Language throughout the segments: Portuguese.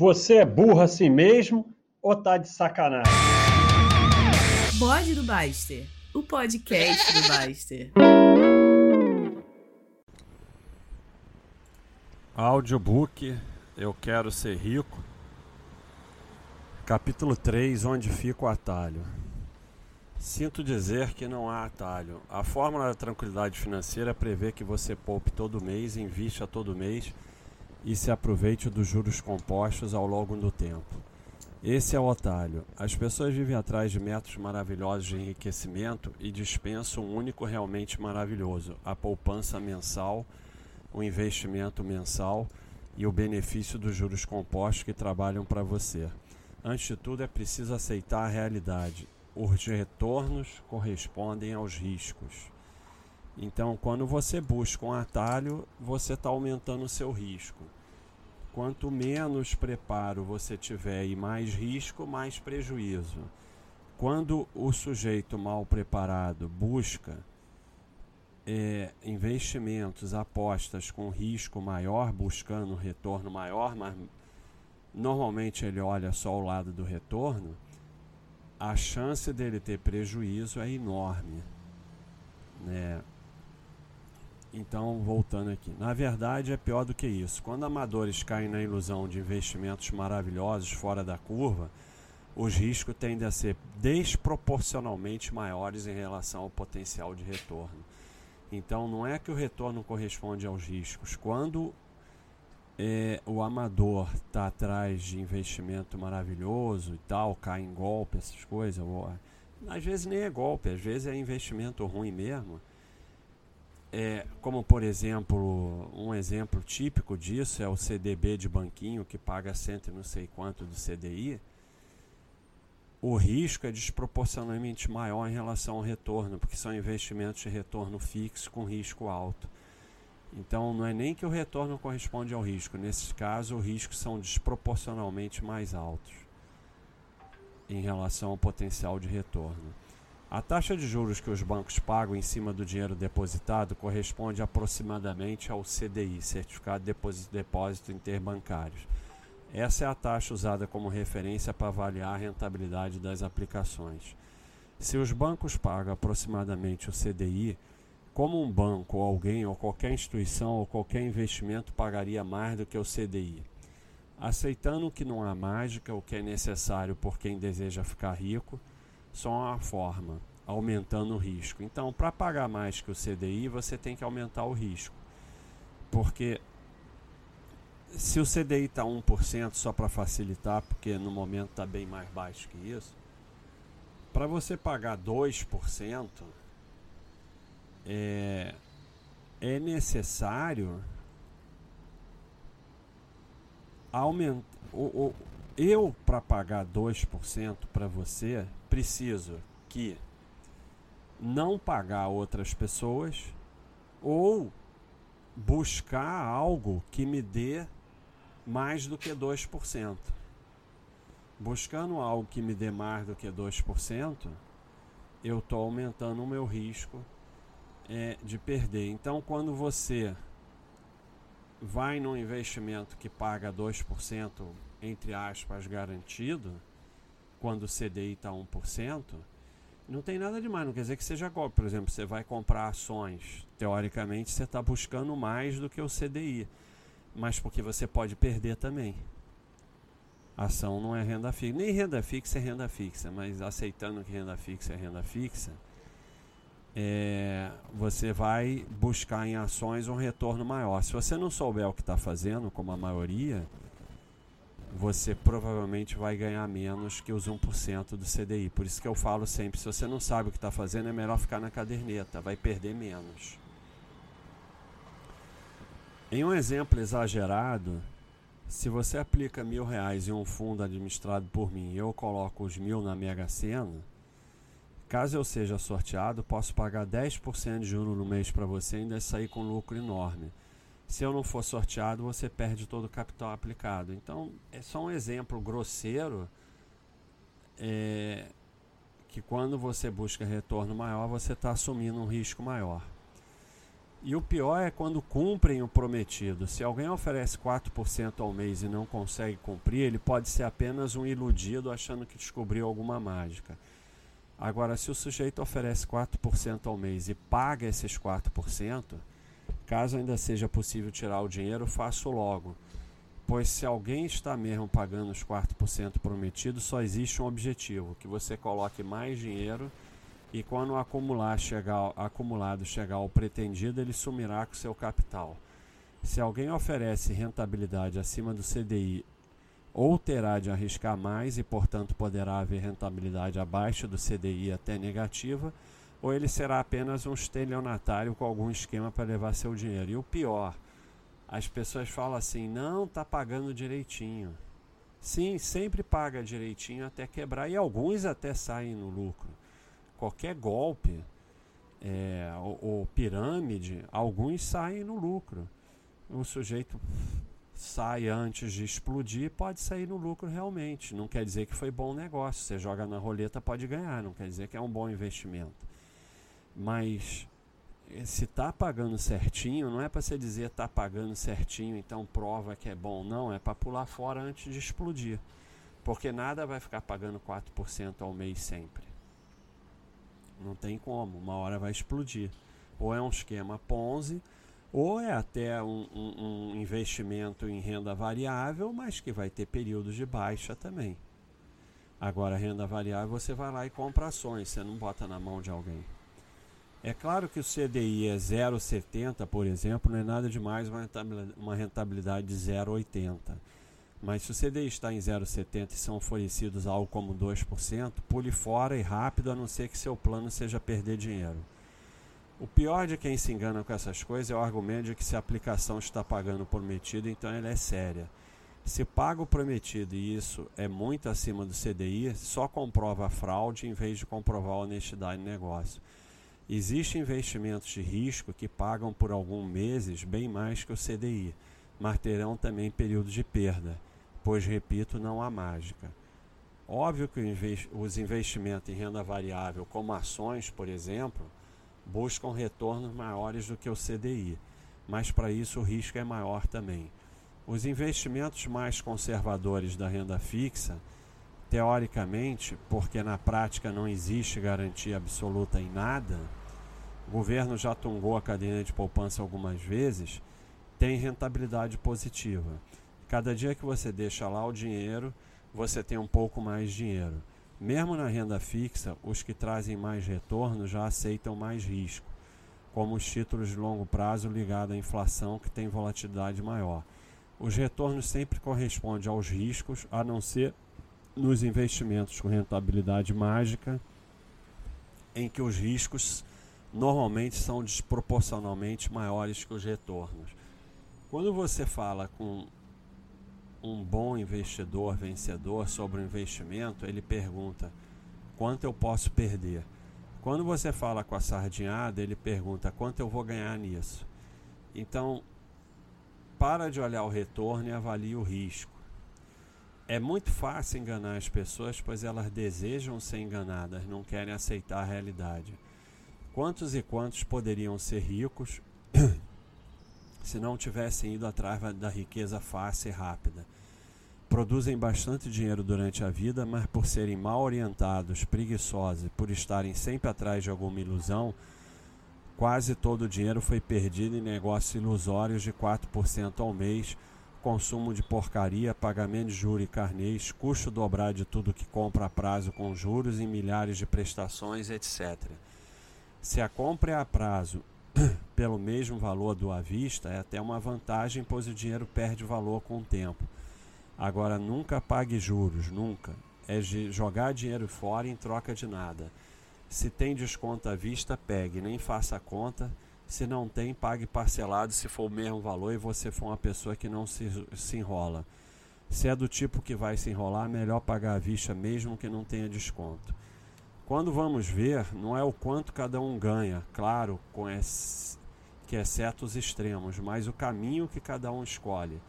Você é burro assim mesmo ou tá de sacanagem? Bode do Baster, o podcast do Baster. Audiobook Eu Quero Ser Rico. Capítulo 3 Onde fica o atalho? Sinto dizer que não há atalho. A fórmula da tranquilidade financeira prevê que você poupe todo mês, invista todo mês e se aproveite dos juros compostos ao longo do tempo. Esse é o atalho. As pessoas vivem atrás de métodos maravilhosos de enriquecimento e dispensam um único realmente maravilhoso: a poupança mensal, o investimento mensal e o benefício dos juros compostos que trabalham para você. Antes de tudo, é preciso aceitar a realidade. Os retornos correspondem aos riscos. Então, quando você busca um atalho, você está aumentando o seu risco. Quanto menos preparo você tiver e mais risco, mais prejuízo. Quando o sujeito mal preparado busca é, investimentos, apostas com risco maior, buscando um retorno maior, mas normalmente ele olha só o lado do retorno, a chance dele ter prejuízo é enorme. Né? Então, voltando aqui. Na verdade, é pior do que isso. Quando amadores caem na ilusão de investimentos maravilhosos fora da curva, os riscos tendem a ser desproporcionalmente maiores em relação ao potencial de retorno. Então, não é que o retorno corresponde aos riscos. Quando é, o amador está atrás de investimento maravilhoso e tal, cai em golpe, essas coisas, ou, às vezes nem é golpe, às vezes é investimento ruim mesmo é, como por exemplo, um exemplo típico disso é o CDB de banquinho que paga cento e não sei quanto do CDI. O risco é desproporcionalmente maior em relação ao retorno, porque são investimentos de retorno fixo com risco alto. Então não é nem que o retorno corresponde ao risco, nesse caso os riscos são desproporcionalmente mais altos em relação ao potencial de retorno. A taxa de juros que os bancos pagam em cima do dinheiro depositado corresponde aproximadamente ao CDI, Certificado de Depósito Interbancários. Essa é a taxa usada como referência para avaliar a rentabilidade das aplicações. Se os bancos pagam aproximadamente o CDI, como um banco ou alguém ou qualquer instituição ou qualquer investimento pagaria mais do que o CDI? Aceitando que não há mágica, o que é necessário por quem deseja ficar rico, só uma forma, aumentando o risco. Então, para pagar mais que o CDI, você tem que aumentar o risco. Porque se o CDI está 1%, só para facilitar, porque no momento está bem mais baixo que isso, para você pagar 2%, é, é necessário aumentar. O, o, eu, para pagar 2% para você, preciso que não pagar outras pessoas ou buscar algo que me dê mais do que 2%. Buscando algo que me dê mais do que 2%, eu estou aumentando o meu risco é, de perder. Então, quando você vai num investimento que paga 2%, entre aspas, garantido, quando o CDI está 1%, não tem nada demais, não quer dizer que seja golpe. Por exemplo, você vai comprar ações, teoricamente você está buscando mais do que o CDI, mas porque você pode perder também. Ação não é renda fixa, nem renda fixa é renda fixa, mas aceitando que renda fixa é renda fixa, é, você vai buscar em ações um retorno maior. Se você não souber o que está fazendo, como a maioria, você provavelmente vai ganhar menos que os 1% do CDI. Por isso que eu falo sempre, se você não sabe o que está fazendo, é melhor ficar na caderneta, vai perder menos. Em um exemplo exagerado, se você aplica mil reais em um fundo administrado por mim e eu coloco os mil na Mega Sena, caso eu seja sorteado, posso pagar 10% de juros no mês para você e ainda sair com lucro enorme. Se eu não for sorteado, você perde todo o capital aplicado. Então, é só um exemplo grosseiro é, que quando você busca retorno maior, você está assumindo um risco maior. E o pior é quando cumprem o prometido. Se alguém oferece 4% ao mês e não consegue cumprir, ele pode ser apenas um iludido achando que descobriu alguma mágica. Agora, se o sujeito oferece 4% ao mês e paga esses 4%, caso ainda seja possível tirar o dinheiro, faço logo. Pois se alguém está mesmo pagando os 4% prometidos, só existe um objetivo, que você coloque mais dinheiro e quando acumular chegar, acumulado chegar ao pretendido, ele sumirá com seu capital. Se alguém oferece rentabilidade acima do CDI, ou terá de arriscar mais e, portanto, poderá haver rentabilidade abaixo do CDI até negativa, ou ele será apenas um estelionatário com algum esquema para levar seu dinheiro. E o pior, as pessoas falam assim: não, está pagando direitinho. Sim, sempre paga direitinho até quebrar, e alguns até saem no lucro qualquer golpe é, ou, ou pirâmide, alguns saem no lucro. O sujeito sai antes de explodir, pode sair no lucro realmente. Não quer dizer que foi bom negócio. Você joga na roleta, pode ganhar. Não quer dizer que é um bom investimento. Mas eh, se está pagando certinho, não é para você dizer está pagando certinho, então prova que é bom. Não, é para pular fora antes de explodir. Porque nada vai ficar pagando 4% ao mês sempre. Não tem como, uma hora vai explodir. Ou é um esquema Ponzi, ou é até um, um, um investimento em renda variável, mas que vai ter períodos de baixa também. Agora, renda variável, você vai lá e compra ações, você não bota na mão de alguém. É claro que o CDI é 0,70, por exemplo, não é nada demais uma rentabilidade de 0,80. Mas se o CDI está em 0,70 e são oferecidos algo como 2%, pule fora e rápido, a não ser que seu plano seja perder dinheiro. O pior de quem se engana com essas coisas é o argumento de que se a aplicação está pagando o prometido, então ela é séria. Se paga o prometido e isso é muito acima do CDI, só comprova a fraude em vez de comprovar a honestidade do negócio. Existem investimentos de risco que pagam por alguns meses bem mais que o CDI, mas terão também períodos de perda pois, repito, não há mágica. Óbvio que os investimentos em renda variável, como ações, por exemplo, buscam retornos maiores do que o CDI, mas para isso o risco é maior também. Os investimentos mais conservadores da renda fixa, teoricamente, porque na prática não existe garantia absoluta em nada, o governo já tungou a cadeia de poupança algumas vezes, tem rentabilidade positiva. Cada dia que você deixa lá o dinheiro, você tem um pouco mais de dinheiro. Mesmo na renda fixa, os que trazem mais retorno já aceitam mais risco, como os títulos de longo prazo ligados à inflação, que tem volatilidade maior. Os retornos sempre correspondem aos riscos, a não ser nos investimentos com rentabilidade mágica, em que os riscos normalmente são desproporcionalmente maiores que os retornos. Quando você fala com um bom investidor vencedor sobre o investimento, ele pergunta: quanto eu posso perder? Quando você fala com a sardinhada, ele pergunta: quanto eu vou ganhar nisso? Então, para de olhar o retorno e avalie o risco. É muito fácil enganar as pessoas, pois elas desejam ser enganadas, não querem aceitar a realidade. Quantos e quantos poderiam ser ricos se não tivessem ido atrás da riqueza fácil e rápida. Produzem bastante dinheiro durante a vida, mas por serem mal orientados, preguiçosos e por estarem sempre atrás de alguma ilusão, quase todo o dinheiro foi perdido em negócios ilusórios de 4% ao mês, consumo de porcaria, pagamento de juros e carnês, custo dobrado de tudo que compra a prazo com juros em milhares de prestações, etc. Se a compra é a prazo pelo mesmo valor do à vista é até uma vantagem, pois o dinheiro perde valor com o tempo. Agora, nunca pague juros, nunca. É jogar dinheiro fora em troca de nada. Se tem desconto à vista, pegue, nem faça conta. Se não tem, pague parcelado se for o mesmo valor e você for uma pessoa que não se, se enrola. Se é do tipo que vai se enrolar, melhor pagar à vista mesmo que não tenha desconto. Quando vamos ver, não é o quanto cada um ganha, claro, com esse, que exceto os extremos, mas o caminho que cada um escolhe.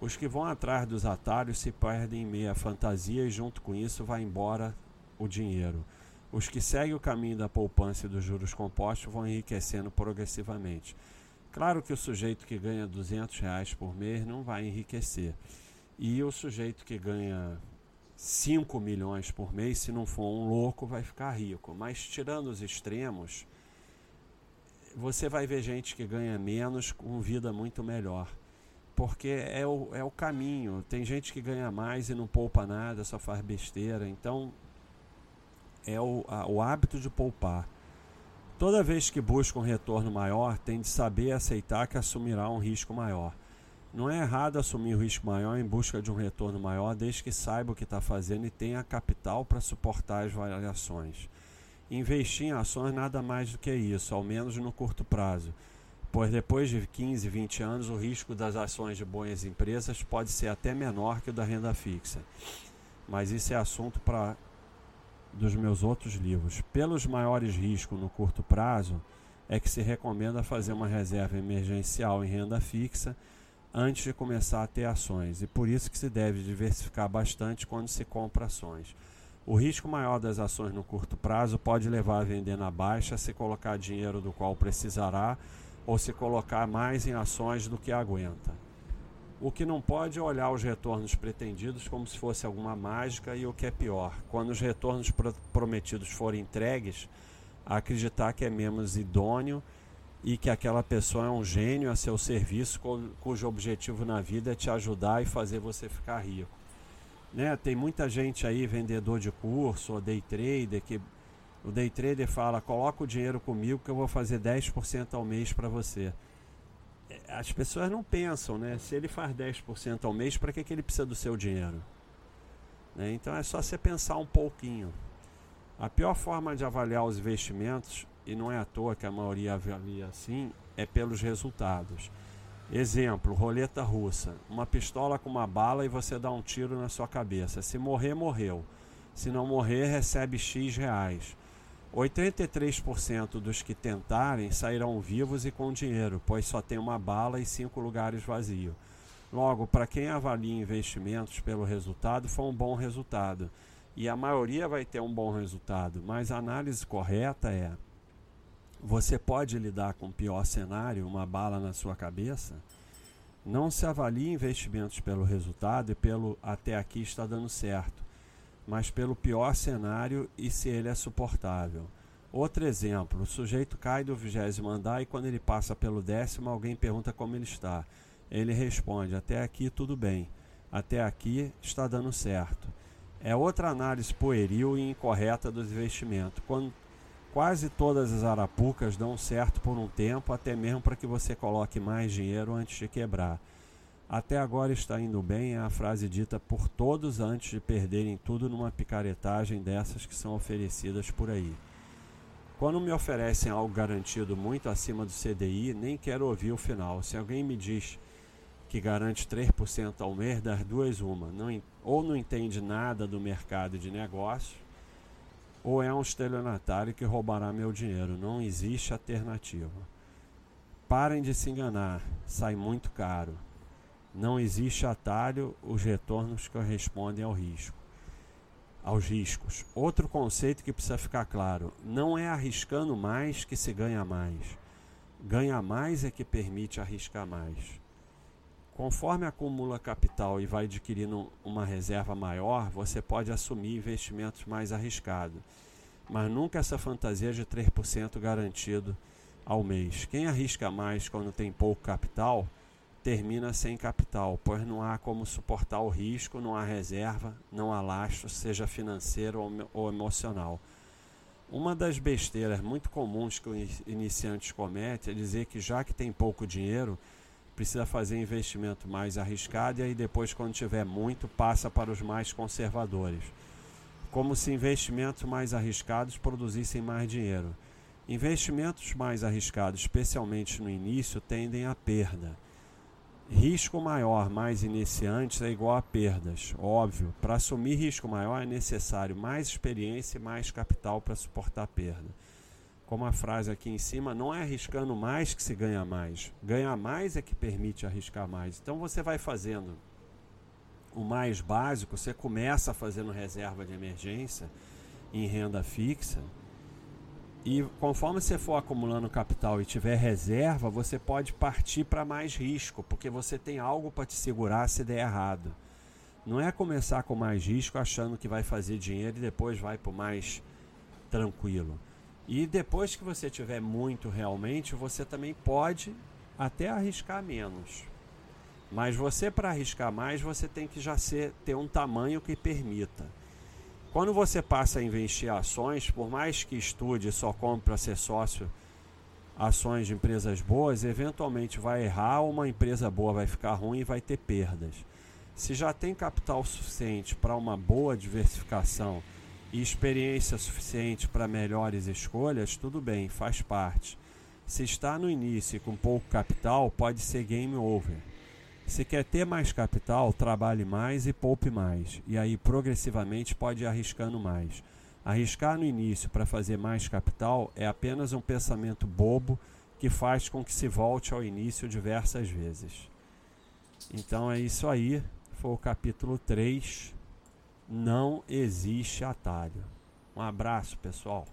Os que vão atrás dos atalhos se perdem em meia fantasia e junto com isso vai embora o dinheiro. Os que seguem o caminho da poupança e dos juros compostos vão enriquecendo progressivamente. Claro que o sujeito que ganha 200 reais por mês não vai enriquecer. E o sujeito que ganha 5 milhões por mês, se não for um louco, vai ficar rico. Mas tirando os extremos, você vai ver gente que ganha menos com vida muito melhor. Porque é o, é o caminho. Tem gente que ganha mais e não poupa nada, só faz besteira. Então, é o, a, o hábito de poupar. Toda vez que busca um retorno maior, tem de saber aceitar que assumirá um risco maior. Não é errado assumir o risco maior em busca de um retorno maior, desde que saiba o que está fazendo e tenha capital para suportar as variações. Investir em ações nada mais do que isso, ao menos no curto prazo, pois depois de 15, 20 anos o risco das ações de boas empresas pode ser até menor que o da renda fixa. Mas isso é assunto para dos meus outros livros. Pelos maiores riscos no curto prazo, é que se recomenda fazer uma reserva emergencial em renda fixa antes de começar a ter ações, e por isso que se deve diversificar bastante quando se compra ações. O risco maior das ações no curto prazo pode levar a vender na baixa se colocar dinheiro do qual precisará ou se colocar mais em ações do que aguenta. O que não pode é olhar os retornos pretendidos como se fosse alguma mágica e o que é pior, quando os retornos prometidos forem entregues, acreditar que é menos idôneo e que aquela pessoa é um gênio a seu serviço, cujo objetivo na vida é te ajudar e fazer você ficar rico. Né? Tem muita gente aí, vendedor de curso ou day trader, que o day trader fala: coloca o dinheiro comigo que eu vou fazer 10% ao mês para você as pessoas não pensam, né? Se ele faz 10% ao mês, para que, que ele precisa do seu dinheiro? Né? Então é só você pensar um pouquinho. A pior forma de avaliar os investimentos, e não é à toa que a maioria avalia assim, é pelos resultados. Exemplo, roleta russa. Uma pistola com uma bala e você dá um tiro na sua cabeça. Se morrer, morreu. Se não morrer, recebe X reais. 83% dos que tentarem sairão vivos e com dinheiro, pois só tem uma bala e cinco lugares vazios. Logo, para quem avalia investimentos pelo resultado, foi um bom resultado. E a maioria vai ter um bom resultado, mas a análise correta é: você pode lidar com o pior cenário, uma bala na sua cabeça? Não se avalie investimentos pelo resultado e pelo até aqui está dando certo mas pelo pior cenário e se ele é suportável. Outro exemplo: o sujeito cai do vigésimo andar e quando ele passa pelo décimo, alguém pergunta como ele está. Ele responde: Até aqui tudo bem, até aqui está dando certo. É outra análise pueril e incorreta do investimento. Quando quase todas as arapucas dão certo por um tempo, até mesmo para que você coloque mais dinheiro antes de quebrar. Até agora está indo bem é a frase dita por todos antes de perderem tudo numa picaretagem dessas que são oferecidas por aí. Quando me oferecem algo garantido muito acima do CDI, nem quero ouvir o final. Se alguém me diz que garante 3% ao mês, das duas uma, não, ou não entende nada do mercado de negócio, ou é um estelionatário que roubará meu dinheiro. Não existe alternativa. Parem de se enganar, sai muito caro. Não existe atalho, os retornos correspondem ao risco. Aos riscos. Outro conceito que precisa ficar claro: não é arriscando mais que se ganha mais. Ganha mais é que permite arriscar mais. Conforme acumula capital e vai adquirindo uma reserva maior, você pode assumir investimentos mais arriscados. Mas nunca essa fantasia de 3% garantido ao mês. Quem arrisca mais quando tem pouco capital termina sem capital, pois não há como suportar o risco, não há reserva, não há lastro, seja financeiro ou emocional. Uma das besteiras muito comuns que os iniciantes cometem é dizer que já que tem pouco dinheiro, precisa fazer investimento mais arriscado e aí depois quando tiver muito passa para os mais conservadores. Como se investimentos mais arriscados produzissem mais dinheiro. Investimentos mais arriscados, especialmente no início, tendem à perda Risco maior mais iniciantes é igual a perdas. Óbvio, para assumir risco maior é necessário mais experiência e mais capital para suportar a perda. Como a frase aqui em cima, não é arriscando mais que se ganha mais. Ganhar mais é que permite arriscar mais. Então você vai fazendo o mais básico, você começa fazendo reserva de emergência em renda fixa E conforme você for acumulando capital e tiver reserva, você pode partir para mais risco, porque você tem algo para te segurar se der errado. Não é começar com mais risco achando que vai fazer dinheiro e depois vai para mais tranquilo. E depois que você tiver muito realmente, você também pode até arriscar menos. Mas você para arriscar mais, você tem que já ser, ter um tamanho que permita. Quando você passa a investir ações, por mais que estude só compre para ser sócio ações de empresas boas, eventualmente vai errar, uma empresa boa vai ficar ruim e vai ter perdas. Se já tem capital suficiente para uma boa diversificação e experiência suficiente para melhores escolhas, tudo bem, faz parte. Se está no início e com pouco capital, pode ser game over. Se quer ter mais capital, trabalhe mais e poupe mais. E aí progressivamente pode ir arriscando mais. Arriscar no início para fazer mais capital é apenas um pensamento bobo que faz com que se volte ao início diversas vezes. Então é isso aí. Foi o capítulo 3. Não existe atalho. Um abraço, pessoal.